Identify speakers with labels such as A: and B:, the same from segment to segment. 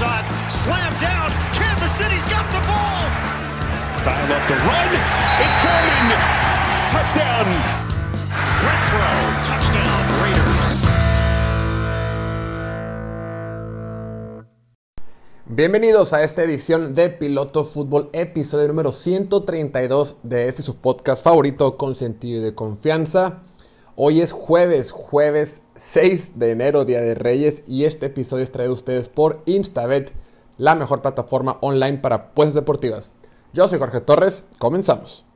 A: shot, slam down. Kansas City's got the ball.
B: Dial up the run. It's Foreman. Touchdown.
A: Renfro, touchdown.
C: Bienvenidos a esta edición de Piloto Fútbol, episodio número 132 de este su podcast favorito con sentido y de confianza. Hoy es jueves, jueves 6 de enero, Día de Reyes, y este episodio es traído a ustedes por Instabet, la mejor plataforma online para apuestas deportivas. Yo soy Jorge Torres, comenzamos.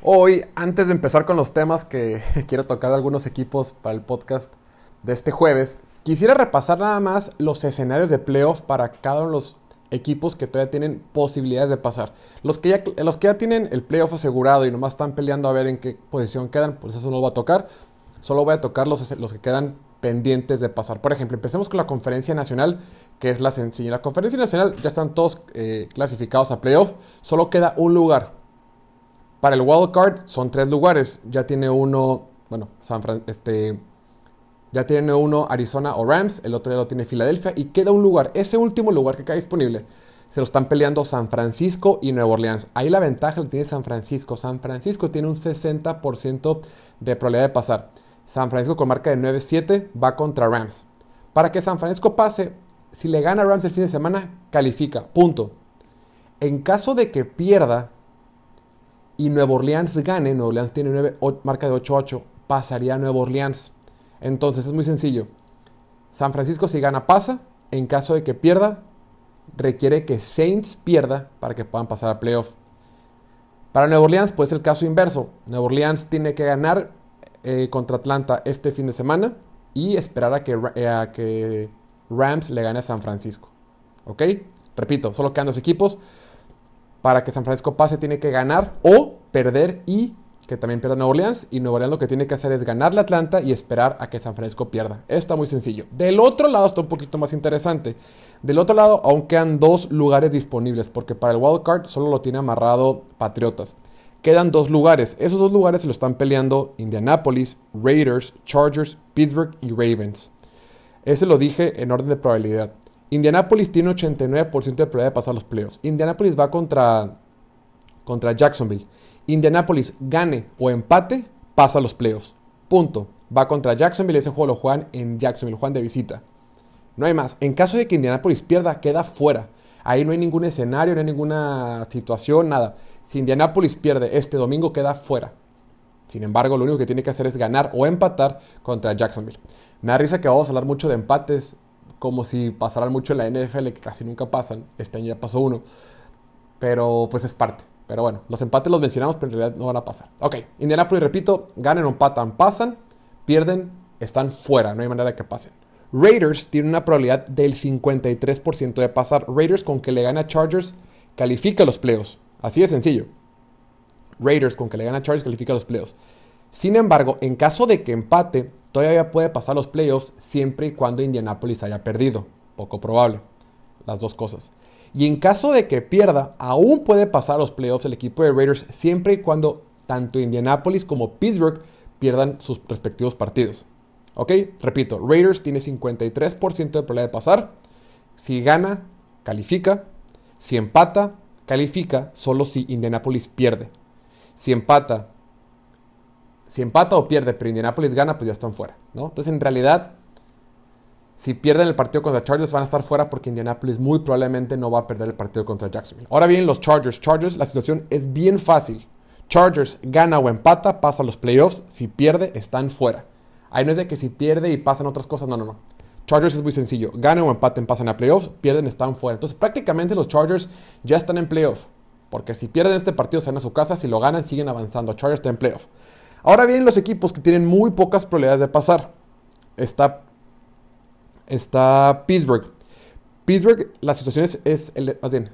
C: Hoy, antes de empezar con los temas que quiero tocar de algunos equipos para el podcast de este jueves, quisiera repasar nada más los escenarios de playoff para cada uno de los equipos que todavía tienen posibilidades de pasar. Los que ya, los que ya tienen el playoff asegurado y nomás están peleando a ver en qué posición quedan, pues eso no lo voy a tocar. Solo voy a tocar los, los que quedan pendientes de pasar. Por ejemplo, empecemos con la conferencia nacional, que es la sencilla. La conferencia nacional ya están todos eh, clasificados a playoff, solo queda un lugar. Para el wild card son tres lugares. Ya tiene uno, bueno, San Fran este, ya tiene uno Arizona o Rams, el otro ya lo tiene Filadelfia y queda un lugar. Ese último lugar que queda disponible se lo están peleando San Francisco y Nueva Orleans. Ahí la ventaja la tiene San Francisco. San Francisco tiene un 60% de probabilidad de pasar. San Francisco con marca de 9-7 va contra Rams. Para que San Francisco pase, si le gana Rams el fin de semana, califica. Punto. En caso de que pierda y Nueva Orleans gane, Nueva Orleans tiene 9, marca de 8-8, pasaría a Nueva Orleans. Entonces es muy sencillo. San Francisco si gana pasa. En caso de que pierda, requiere que Saints pierda para que puedan pasar a playoff. Para Nueva Orleans, pues el caso inverso. Nueva Orleans tiene que ganar eh, contra Atlanta este fin de semana y esperar a que, eh, a que Rams le gane a San Francisco. ¿Ok? Repito, solo quedan dos equipos. Para que San Francisco pase tiene que ganar o perder y que también pierda Nueva Orleans. Y Nueva Orleans lo que tiene que hacer es ganarle a Atlanta y esperar a que San Francisco pierda. Está muy sencillo. Del otro lado está un poquito más interesante. Del otro lado aún quedan dos lugares disponibles porque para el wild card solo lo tiene amarrado Patriotas. Quedan dos lugares. Esos dos lugares se lo están peleando Indianapolis, Raiders, Chargers, Pittsburgh y Ravens. Ese lo dije en orden de probabilidad. Indianapolis tiene 89% de probabilidad de pasar los playoffs. Indianapolis va contra, contra Jacksonville. Indianapolis gane o empate, pasa los playoffs. Punto. Va contra Jacksonville, ese juego lo juegan en Jacksonville, juegan de visita. No hay más. En caso de que Indianapolis pierda, queda fuera. Ahí no hay ningún escenario, no hay ninguna situación, nada. Si Indianapolis pierde este domingo, queda fuera. Sin embargo, lo único que tiene que hacer es ganar o empatar contra Jacksonville. Me da risa que vamos a hablar mucho de empates, como si pasaran mucho en la NFL, que casi nunca pasan. Este año ya pasó uno. Pero pues es parte. Pero bueno, los empates los mencionamos, pero en realidad no van a pasar. Ok, Indianapolis, repito, ganen o empatan, pasan, pierden, están fuera, no hay manera de que pasen. Raiders tiene una probabilidad del 53% de pasar. Raiders con que le gane a Chargers califica los playoffs. Así de sencillo. Raiders con que le gane a Chargers califica los playoffs. Sin embargo, en caso de que empate, todavía puede pasar los playoffs siempre y cuando Indianapolis haya perdido. Poco probable. Las dos cosas. Y en caso de que pierda, aún puede pasar los playoffs el equipo de Raiders siempre y cuando tanto Indianapolis como Pittsburgh pierdan sus respectivos partidos. ¿Ok? Repito, Raiders tiene 53% de probabilidad de pasar. Si gana, califica. Si empata, califica solo si Indianapolis pierde. Si empata, si empata o pierde, pero Indianapolis gana, pues ya están fuera, ¿no? Entonces, en realidad, si pierden el partido contra Chargers, van a estar fuera porque Indianapolis muy probablemente no va a perder el partido contra Jacksonville. Ahora bien, los Chargers. Chargers, la situación es bien fácil. Chargers gana o empata, pasa a los playoffs. Si pierde, están fuera. Ahí no es de que si pierde y pasan otras cosas, no, no, no. Chargers es muy sencillo. Ganen o empaten, pasan a playoffs, pierden, están fuera. Entonces prácticamente los Chargers ya están en playoff. Porque si pierden este partido, se van a su casa. Si lo ganan, siguen avanzando. Chargers está en playoff. Ahora vienen los equipos que tienen muy pocas probabilidades de pasar. Está, está Pittsburgh. Pittsburgh, la situación es, el, más bien,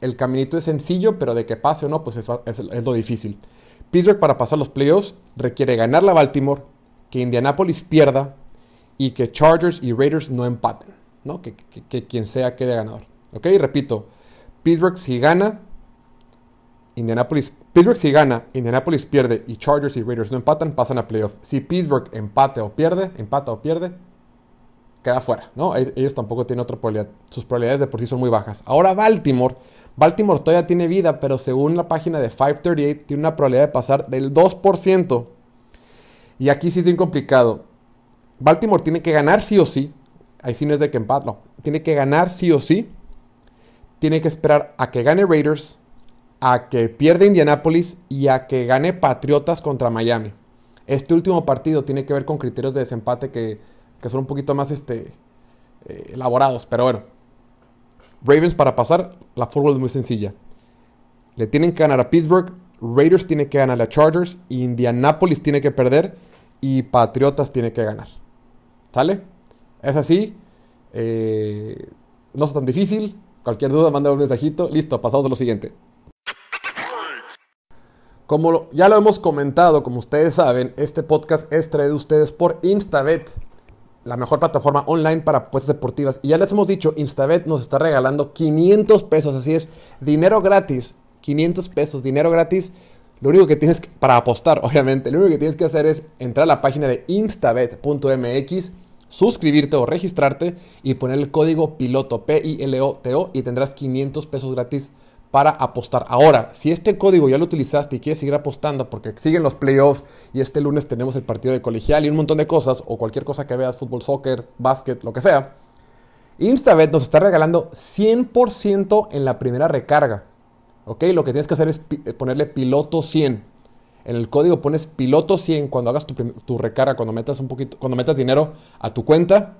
C: el caminito es sencillo, pero de que pase o no, pues es, lo difícil. Pittsburgh para pasar los playoffs requiere ganar la Baltimore, que Indianapolis pierda y que Chargers y Raiders no empaten, ¿no? Que, que, quien sea quede ganador. ¿Ok? Repito, Pittsburgh si gana, Indianapolis, Pittsburgh si gana, Indianapolis pierde y Chargers y Raiders no empatan, pasan a playoff. Si Pittsburgh empate o pierde, empata o pierde, queda fuera, ¿no? Ellos tampoco tienen otra probabilidad. Sus probabilidades de por sí son muy bajas. Ahora Baltimore. Baltimore todavía tiene vida, pero según la página de 538 tiene una probabilidad de pasar del 2%. Y aquí sí es bien complicado. Baltimore tiene que ganar sí o sí. Ahí sí no es de que empate, no. Tiene que ganar sí o sí. Tiene que esperar a que gane Raiders, a que pierda Indianapolis y a que gane Patriotas contra Miami. Este último partido tiene que ver con criterios de desempate que, son un poquito más este, eh, elaborados. Pero bueno, Ravens para pasar, la fórmula es muy sencilla. Le tienen que ganar a Pittsburgh, Raiders tiene que ganar a Chargers, Indianapolis tiene que perder y Patriotas tiene que ganar. ¿Sale? Es así. Eh, no es tan difícil. Cualquier duda, manda un mensajito. Listo, pasamos a lo siguiente. Como ya lo hemos comentado, como ustedes saben, este podcast es traído a ustedes por Instabet, la mejor plataforma online para apuestas deportivas. Y ya les hemos dicho, Instabet nos está regalando 500 pesos, así es, dinero gratis, 500 pesos, dinero gratis. Lo único que tienes que, para apostar, obviamente, lo único que tienes que hacer es entrar a la página de instabet.mx, suscribirte o registrarte y poner el código piloto P-I-L-O-T-O y tendrás 500 pesos gratis para apostar. Ahora, si este código ya lo utilizaste y quieres seguir apostando porque siguen los playoffs y este lunes tenemos el partido de colegial y un montón de cosas, o cualquier cosa que veas, fútbol, soccer, básquet, lo que sea, Instabet nos está regalando 100% en la primera recarga. ¿Ok? Lo que tienes que hacer es eh, ponerle piloto 100. En el código pones piloto 100 cuando hagas tu, tu, recarga, cuando metas un poquito, cuando metas dinero a tu cuenta.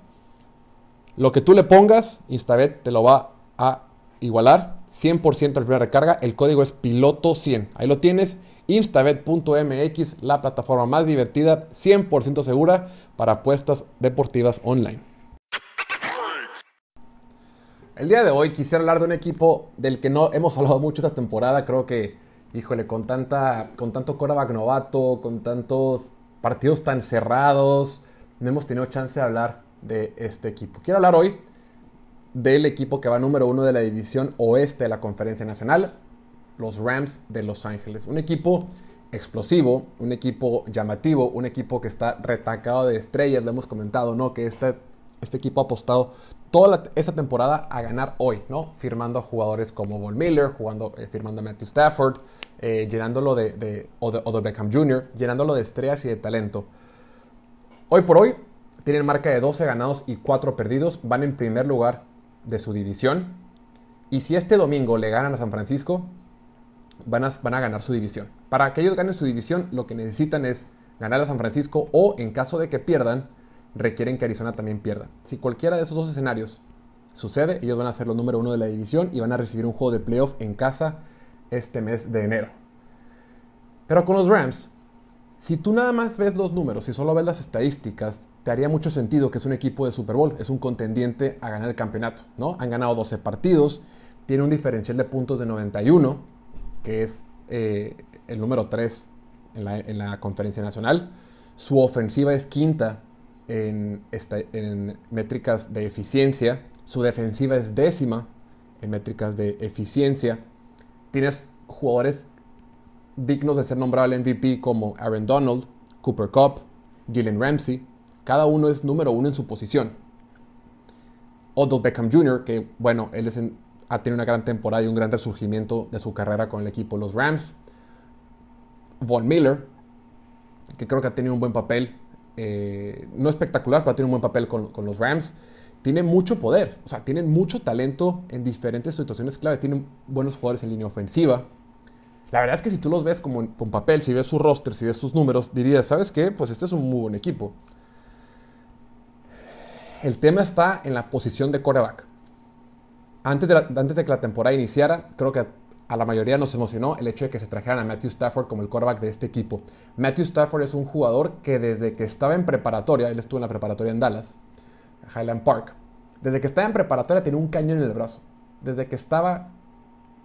C: Lo que tú le pongas, Instabet te lo va a igualar 100% la primera recarga. El código es piloto100. Ahí lo tienes. Instabet.mx, la plataforma más divertida, 100% segura para apuestas deportivas online. El día de hoy quisiera hablar de un equipo del que no hemos hablado mucho esta temporada. Creo que, híjole, con, tanta, con tanto coreback novato, con tantos partidos tan cerrados, no hemos tenido chance de hablar de este equipo. Quiero hablar hoy del equipo que va número uno de la división oeste de la Conferencia Nacional, los Rams de Los Ángeles. Un equipo explosivo, un equipo llamativo, un equipo que está retacado de estrellas, lo hemos comentado, ¿no? Que este, este equipo ha apostado toda esta temporada a ganar hoy, ¿no? Firmando a jugadores como Von Miller, jugando, eh, firmando a Matthew Stafford, eh, llenándolo de, de, Beckham Jr., llenándolo de estrellas y de talento. Hoy por hoy tienen marca de 12 ganados y 4 perdidos, van en primer lugar de su división. Y si este domingo le ganan a San Francisco, van a, van a ganar su división. Para que ellos ganen su división, lo que necesitan es ganar a San Francisco o, en caso de que pierdan, requieren que Arizona también pierda. Si cualquiera de esos dos escenarios sucede, ellos van a ser los número uno de la división y van a recibir un juego de playoff en casa este mes de enero. Pero con los Rams, si tú nada más ves los números y solo ves las estadísticas, te haría mucho sentido que es un equipo de Super Bowl, es un contendiente a ganar el campeonato, ¿no? Han ganado 12 partidos, tiene un diferencial de puntos de 91, que es eh, el número 3 en la, conferencia nacional. Su ofensiva es quinta en, métricas de eficiencia, su defensiva es décima en métricas de eficiencia. Tienes jugadores dignos de ser nombrado MVP como Aaron Donald, Cooper Cup, Gillen Ramsey. Cada uno es número uno en su posición. Odell Beckham Jr., que bueno, él ha tenido una gran temporada y un gran resurgimiento de su carrera con el equipo los Rams. Von Miller, que creo que ha tenido un buen papel, eh, no espectacular, pero ha tenido un buen papel con, con, los Rams. Tiene mucho poder, o sea, tienen mucho talento en diferentes situaciones clave. Tienen buenos jugadores en línea ofensiva, la verdad es que si tú los ves como en, papel, si ves su roster, si ves sus números, dirías, ¿sabes qué? Pues este es un muy buen equipo. El tema está en la posición de coreback. Antes de, antes de que la temporada iniciara, creo que a la mayoría nos emocionó el hecho de que se trajeran a Matthew Stafford como el quarterback de este equipo. Matthew Stafford es un jugador que desde que estaba en preparatoria, él estuvo en la preparatoria en Dallas, Highland Park, desde que estaba en preparatoria tenía un cañón en el brazo. Desde que estaba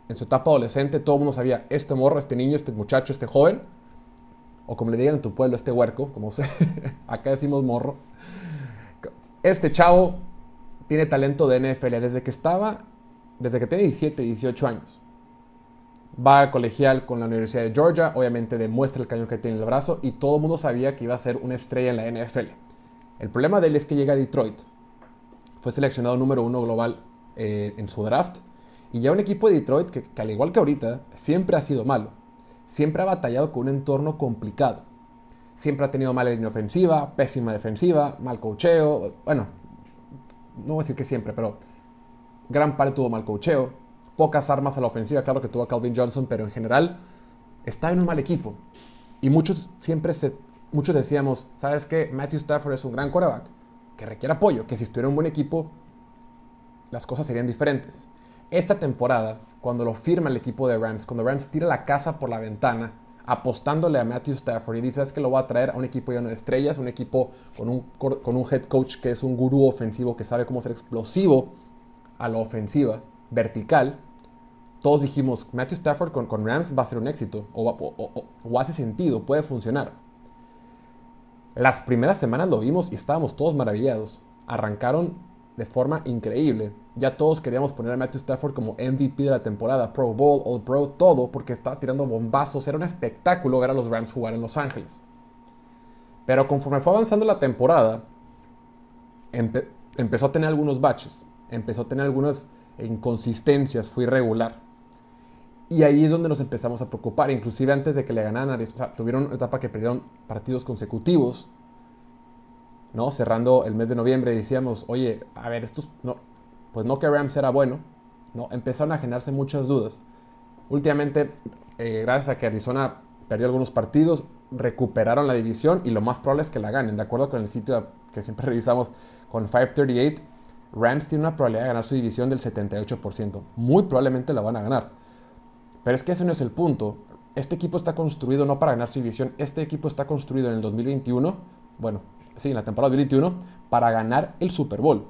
C: en su etapa adolescente, todo el mundo sabía, este morro, este niño, este muchacho, este joven, o como le digan en tu pueblo, este huerco, como se, acá decimos morro, este chavo tiene talento de NFL desde que estaba, desde que tiene 17, 18 años. Va a colegial con la Universidad de Georgia, obviamente demuestra el cañón que tiene en el brazo y todo el mundo sabía que iba a ser una estrella en la NFL. El problema de él es que llega a Detroit fue seleccionado número uno global eh, en su draft. Y ya un equipo de Detroit que, al igual que ahorita, siempre ha sido malo. Siempre ha batallado con un entorno complicado. Siempre ha tenido mala línea ofensiva, pésima defensiva, mal cocheo. Bueno, no voy a decir que siempre, pero gran parte tuvo mal cocheo. Pocas armas a la ofensiva, claro que tuvo a Calvin Johnson, pero en general está en un mal equipo. Y muchos siempre se, muchos decíamos, ¿sabes qué? Matthew Stafford es un gran quarterback que requiere apoyo, que si estuviera un buen equipo, las cosas serían diferentes. Esta temporada, cuando lo firma el equipo de Rams, cuando Rams tira la casa por la ventana, apostándole a Matthew Stafford y dice, es que lo va a traer a un equipo lleno de estrellas, un equipo con un, con un head coach que es un gurú ofensivo, que sabe cómo ser explosivo a la ofensiva, vertical, todos dijimos, Matthew Stafford con, con Rams va a ser un éxito, o, hace sentido, puede funcionar. Las primeras semanas lo vimos y estábamos todos maravillados. Arrancaron de forma increíble. Ya todos queríamos poner a Matthew Stafford como MVP de la temporada, Pro Bowl, All Pro, todo, porque estaba tirando bombazos. Era un espectáculo ver a los Rams jugar en Los Ángeles. Pero conforme fue avanzando la temporada, empezó a tener algunos baches, empezó a tener algunas inconsistencias, fue irregular. Y ahí es donde nos empezamos a preocupar, inclusive antes de que le ganaran, o sea, tuvieron una etapa que perdieron partidos consecutivos, ¿no? Cerrando el mes de noviembre decíamos, oye, a ver, estos, no, pues no que Rams era bueno, ¿no? Empezaron a generarse muchas dudas. Últimamente, eh, gracias a que Arizona perdió algunos partidos, recuperaron la división y lo más probable es que la ganen. De acuerdo con el sitio que siempre revisamos con 538, Rams tiene una probabilidad de ganar su división del 78%. Muy probablemente la van a ganar. Pero es que ese no es el punto. Este equipo está construido no para ganar su división, este equipo está construido en el 2021, bueno, sí, en la temporada 2021, para ganar el Super Bowl.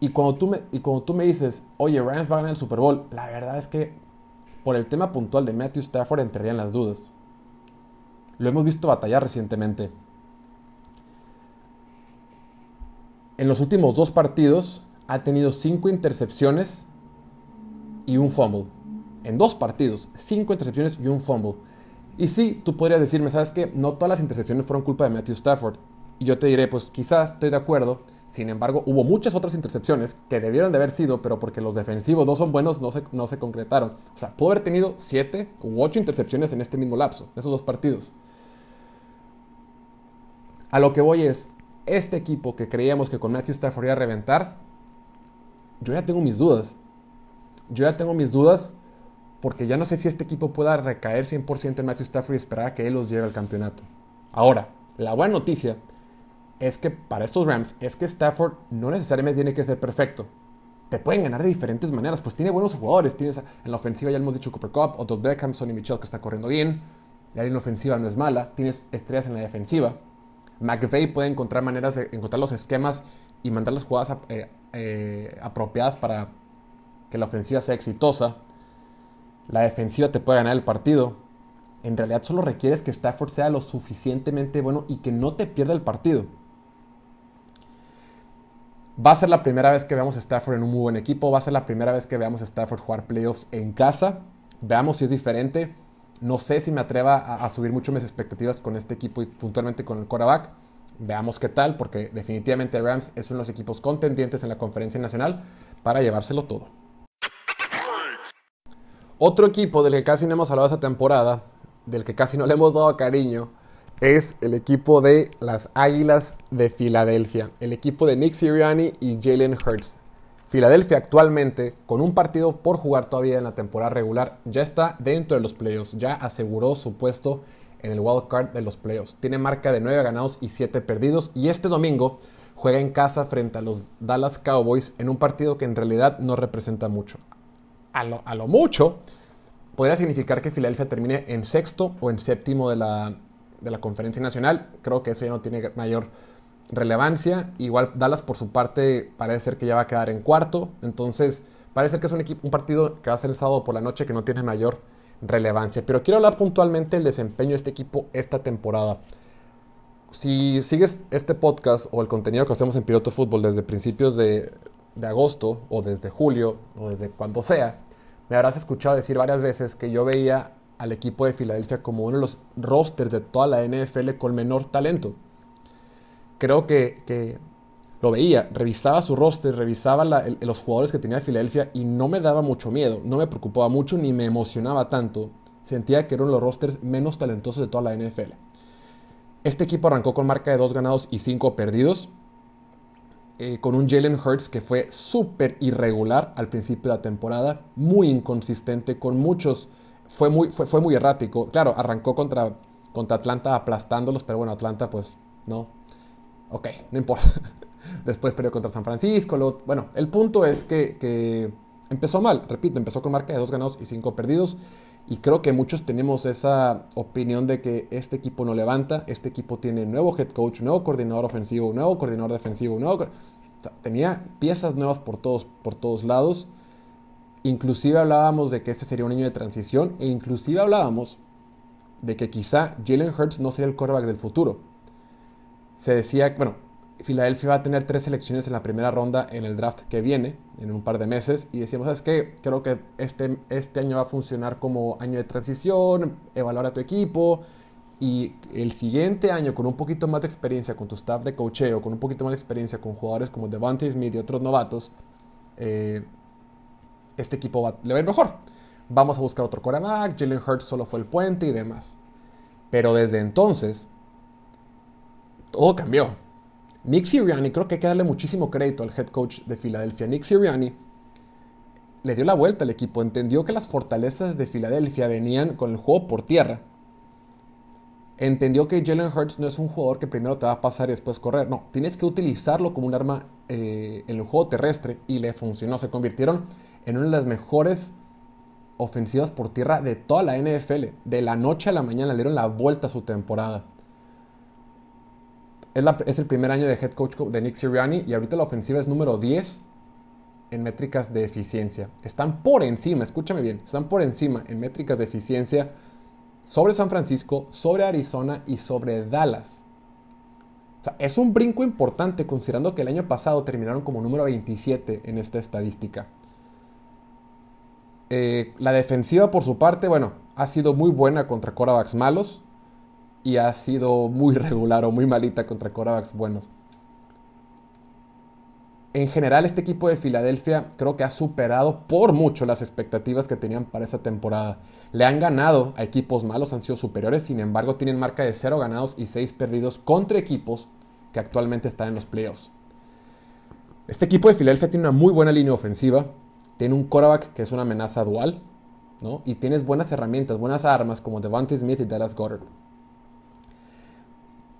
C: Y cuando tú me, y cuando tú me dices, oye, Rams va a ganar el Super Bowl, la verdad es que por el tema puntual de Matthew Stafford entrarían las dudas. Lo hemos visto batallar recientemente. En los últimos dos partidos ha tenido cinco intercepciones y un fumble en dos partidos, cinco intercepciones y un fumble. Y sí, tú podrías decirme, ¿sabes qué? No todas las intercepciones fueron culpa de Matthew Stafford. Yo te diré, pues quizás estoy de acuerdo. Sin embargo, hubo muchas otras intercepciones que debieron de haber sido, pero porque los defensivos no son buenos, no se, no se concretaron. O sea, pudo haber tenido siete u ocho intercepciones en este mismo lapso, esos dos partidos. A lo que voy es, este equipo que creíamos que con Matthew Stafford iba a reventar, yo ya tengo mis dudas. Yo ya tengo mis dudas porque ya no sé si este equipo pueda recaer 100% en Matthew Stafford y esperar a que él los lleve al campeonato. Ahora, la buena noticia es que para estos Rams es que Stafford no necesariamente tiene que ser perfecto. Te pueden ganar de diferentes maneras, pues tiene buenos jugadores. Tienes en la ofensiva, ya hemos dicho Cooper Cup, Otto Beckham, Sonny Michel que está corriendo bien. La línea ofensiva no es mala. Tienes estrellas en la defensiva. McVeigh puede encontrar maneras de encontrar los esquemas y mandar las jugadas eh, eh, apropiadas para que la ofensiva sea exitosa la defensiva te puede ganar el partido. En realidad solo requieres que Stafford sea lo suficientemente bueno y que no te pierda el partido. Va a ser la primera vez que veamos a Stafford en un muy buen equipo. Va a ser la primera vez que veamos a Stafford jugar playoffs en casa. Veamos si es diferente. No sé si me atreva a, subir mucho mis expectativas con este equipo y puntualmente con el quarterback. Veamos qué tal, porque definitivamente Rams es uno de los equipos contendientes en la conferencia nacional para llevárselo todo. Otro equipo del que casi no hemos hablado esta temporada, del que casi no le hemos dado cariño, es el equipo de las Águilas de Filadelfia, el equipo de Nick Sirianni y Jalen Hurts. Filadelfia actualmente, con un partido por jugar todavía en la temporada regular, ya está dentro de los playoffs, ya aseguró su puesto en el wild card de los playoffs. Tiene marca de 9 ganados y 7 perdidos y este domingo juega en casa frente a los Dallas Cowboys en un partido que en realidad no representa mucho a lo, mucho, podría significar que Filadelfia termine en sexto o en séptimo de la, conferencia nacional. Creo que eso ya no tiene mayor relevancia. Igual Dallas por su parte parece ser que ya va a quedar en cuarto. Entonces parece que es un, equipo, un partido que va a ser el sábado por la noche que no tiene mayor relevancia. Pero quiero hablar puntualmente del desempeño de este equipo esta temporada. Si sigues este podcast o el contenido que hacemos en Piloto Fútbol desde principios de, de agosto o desde julio o desde cuando sea, me habrás escuchado decir varias veces que yo veía al equipo de Filadelfia como uno de los rosters de toda la NFL con menor talento. Creo que, lo veía, revisaba su roster, revisaba los jugadores que tenía Filadelfia y no me daba mucho miedo, no me preocupaba mucho ni me emocionaba tanto. Sentía que eran los rosters menos talentosos de toda la NFL. Este equipo arrancó con marca de 2 ganados y 5 perdidos, eh, con un Jalen Hurts que fue súper irregular al principio de la temporada, muy inconsistente, con muchos, fue muy, fue, fue muy errático. Claro, arrancó contra, contra Atlanta aplastándolos, pero bueno, Atlanta pues no. Ok, no importa. Después perdió contra San Francisco. bueno, el punto es que, empezó mal. Repito, empezó con marca de dos ganados y cinco perdidos. Y creo que muchos tenemos esa opinión de que este equipo no levanta. Este equipo tiene nuevo head coach, nuevo coordinador ofensivo, nuevo coordinador defensivo, nuevo... tenía piezas nuevas por todos, por todos lados. Inclusive hablábamos de que este sería un año de transición e inclusive hablábamos de que quizá Jalen Hurts no sería el quarterback del futuro. Se decía, bueno, Filadelfia va a tener tres selecciones en la primera ronda en el draft que viene, en un par de meses, y decíamos, ¿sabes qué? Creo que este, este año va a funcionar como año de transición, evaluar a tu equipo, y el siguiente año, con un poquito más de experiencia con tu staff de cocheo, con un poquito más de experiencia con jugadores como Devante Smith y otros novatos, eh, este equipo va, le va a ir mejor. Vamos a buscar otro quarterback, Jalen Hurts solo fue el puente y demás. Pero desde entonces, todo cambió Nick Sirianni, creo que hay que darle muchísimo crédito al head coach de Filadelfia. Nick Sirianni le dio la vuelta al equipo, entendió que las fortalezas de Filadelfia venían con el juego por tierra. Entendió que Jalen Hurts no es un jugador que primero te va a pasar y después correr. No, tienes que utilizarlo como un arma eh, en el juego terrestre y le funcionó. Se convirtieron en una de las mejores ofensivas por tierra de toda la NFL. De la noche a la mañana le dieron la vuelta a su temporada es, el primer año de head coach de Nick Sirianni y ahorita la ofensiva es número 10 en métricas de eficiencia. Están por encima, escúchame bien, están por encima en métricas de eficiencia sobre San Francisco, sobre Arizona y sobre Dallas. Es un brinco importante considerando que el año pasado terminaron como número 27 en esta estadística. Eh, la defensiva, por su parte, bueno, ha sido muy buena contra quarterbacks malos y ha sido muy regular o muy malita contra quarterbacks buenos. En general, este equipo de Filadelfia creo que ha superado por mucho las expectativas que tenían para esta temporada. Le han ganado a equipos malos, han sido superiores, sin embargo tienen marca de 0 ganados y 6 perdidos contra equipos que actualmente están en los playoffs. Este equipo de Filadelfia tiene una muy buena línea ofensiva, tiene un quarterback que es una amenaza dual, ¿no? y tienes buenas herramientas, buenas armas como Devante Smith y Dallas Goddard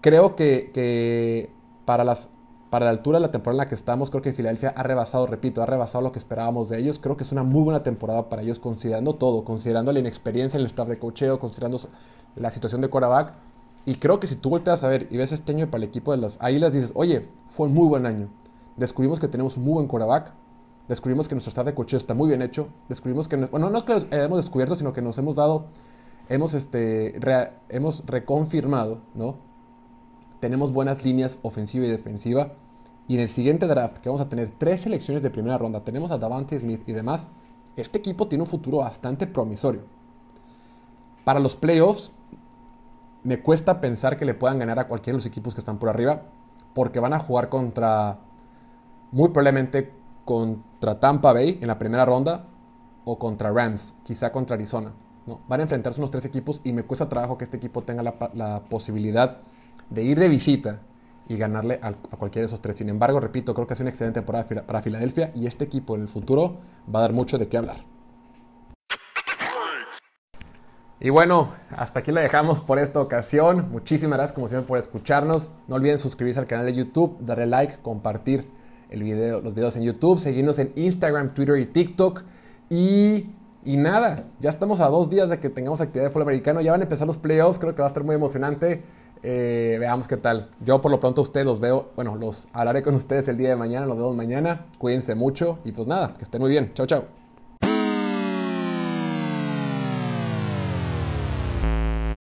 C: creo que, para, la altura de la temporada en la que estamos, creo que Filadelfia ha rebasado, repito, ha rebasado lo que esperábamos de ellos. Creo que es una muy buena temporada para ellos, considerando todo, considerando la inexperiencia en el staff de cocheo, considerando la situación de quarterback. Y creo que si tú volteas a ver y ves este año para el equipo de las Águilas, dices, oye, fue un muy buen año. Descubrimos que tenemos un muy buen quarterback. Descubrimos que nuestro staff de cocheo está muy bien hecho. Descubrimos que, bueno, no es que lo descubierto, sino que nos hemos dado, hemos, este, hemos reconfirmado, ¿no? tenemos buenas líneas ofensiva y defensiva. Y en el siguiente draft, que vamos a tener tres selecciones de primera ronda, tenemos a Davante Smith y demás, este equipo tiene un futuro bastante promisorio. Para los playoffs, me cuesta pensar que le puedan ganar a cualquiera de los equipos que están por arriba, porque van a jugar contra, muy probablemente contra Tampa Bay en la primera ronda, o contra Rams, quizá contra Arizona. ¿no? Van a enfrentarse unos tres equipos y me cuesta trabajo que este equipo tenga la, posibilidad de ir de visita y ganarle a, cualquiera de esos tres. Sin embargo, repito, creo que es una excelente temporada para Filadelfia y este equipo en el futuro va a dar mucho de qué hablar. Y bueno, hasta aquí la dejamos por esta ocasión. Muchísimas gracias como siempre por escucharnos. No olviden suscribirse al canal de YouTube, darle like, compartir el video, los videos en YouTube, seguirnos en Instagram, Twitter y TikTok. Y, y nada, ya estamos a dos días de que tengamos actividad de fútbol americano. Ya van a empezar los playoffs, creo que va a estar muy emocionante. Eh, veamos qué tal. Yo por lo pronto a ustedes los veo, bueno, los hablaré con ustedes el día de mañana, los vemos mañana. Cuídense mucho y pues nada, que estén muy bien. Chao, chao.